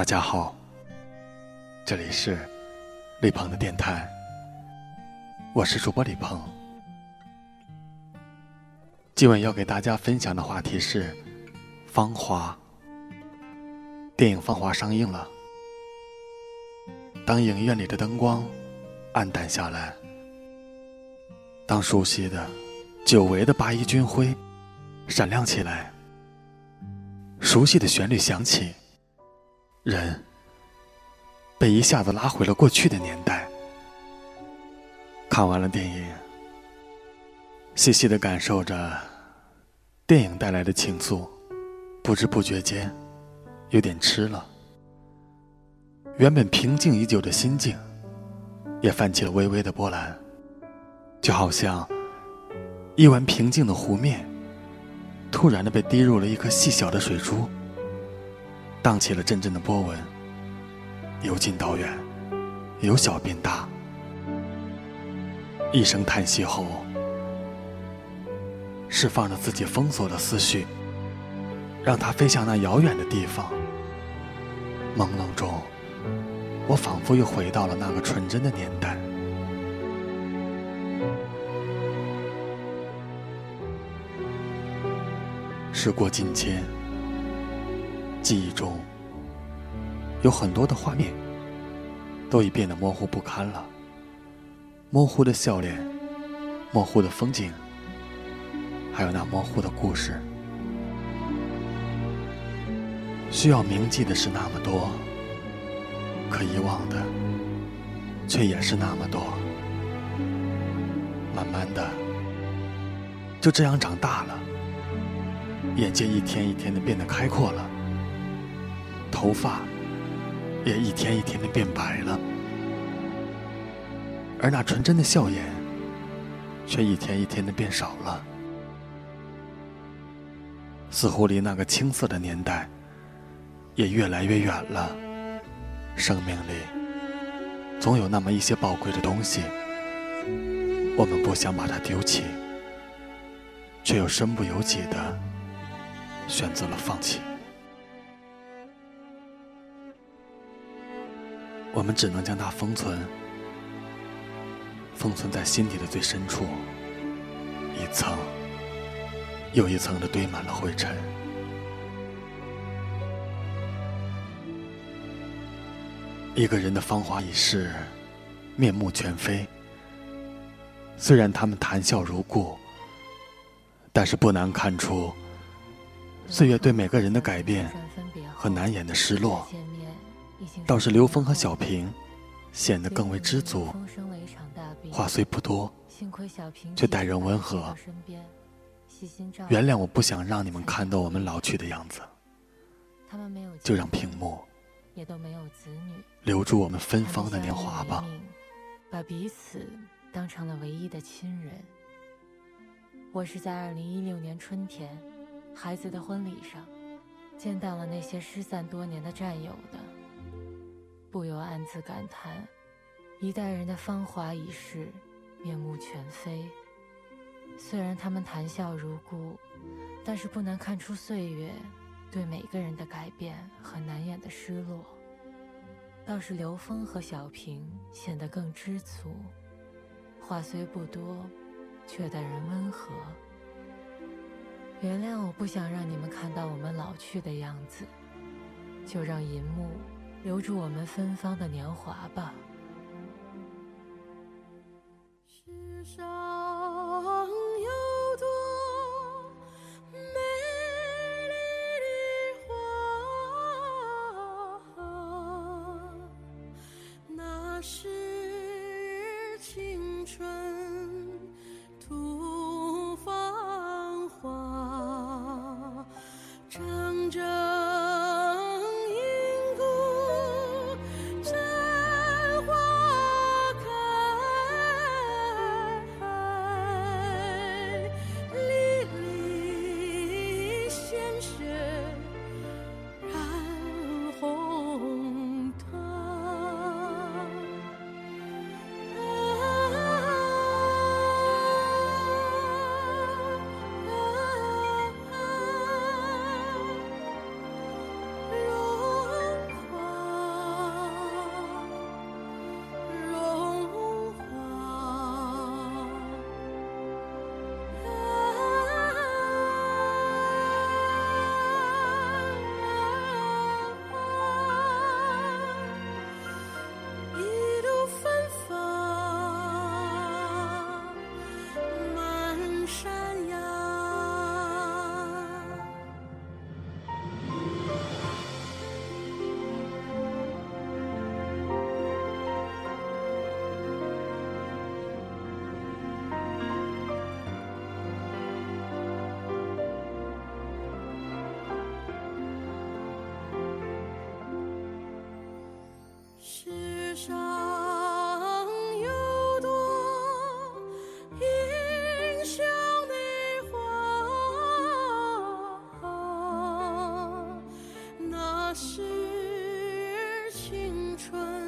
大家好，这里是李鹏的电台，我是主播李鹏。今晚要给大家分享的话题是《芳华》。电影《芳华》上映了，当影院里的灯光暗淡下来，当熟悉的、久违的八一军徽闪亮起来，熟悉的旋律响起。人被一下子拉回了过去的年代。看完了电影，细细的感受着电影带来的情愫，不知不觉间有点痴了。原本平静已久的心境，也泛起了微微的波澜，就好像一湾平静的湖面，突然的被滴入了一颗细小的水珠。荡起了阵阵的波纹，由近到远，由小变大。一声叹息后，释放了自己封锁的思绪，让它飞向那遥远的地方。朦胧中，我仿佛又回到了那个纯真的年代。时过境迁。记忆中有很多的画面，都已变得模糊不堪了。模糊的笑脸，模糊的风景，还有那模糊的故事。需要铭记的是那么多，可遗忘的却也是那么多。慢慢的，就这样长大了，眼界一天一天的变得开阔了。头发也一天一天的变白了，而那纯真的笑颜却一天一天的变少了，似乎离那个青涩的年代也越来越远了。生命里总有那么一些宝贵的东西，我们不想把它丢弃，却又身不由己的选择了放弃。我们只能将它封存，封存在心底的最深处，一层又一层的堆满了灰尘。一个人的芳华已逝，面目全非。虽然他们谈笑如故，但是不难看出，岁月对每个人的改变和难掩的失落。倒是刘峰和小平显得更为知足，话虽不多，却待人温和。原谅我不想让你们看到我们老去的样子，就让屏幕留住我们芬芳的年华吧。把彼此当成了唯一的亲人。我是在二零一六年春天，孩子的婚礼上，见到了那些失散多年的战友的。不由暗自感叹，一代人的芳华已逝，面目全非。虽然他们谈笑如故，但是不难看出岁月对每个人的改变和难掩的失落。倒是刘峰和小平显得更知足，话虽不多，却待人温和。原谅我不想让你们看到我们老去的样子，就让银幕。留住我们芬芳的年华吧。那是青春。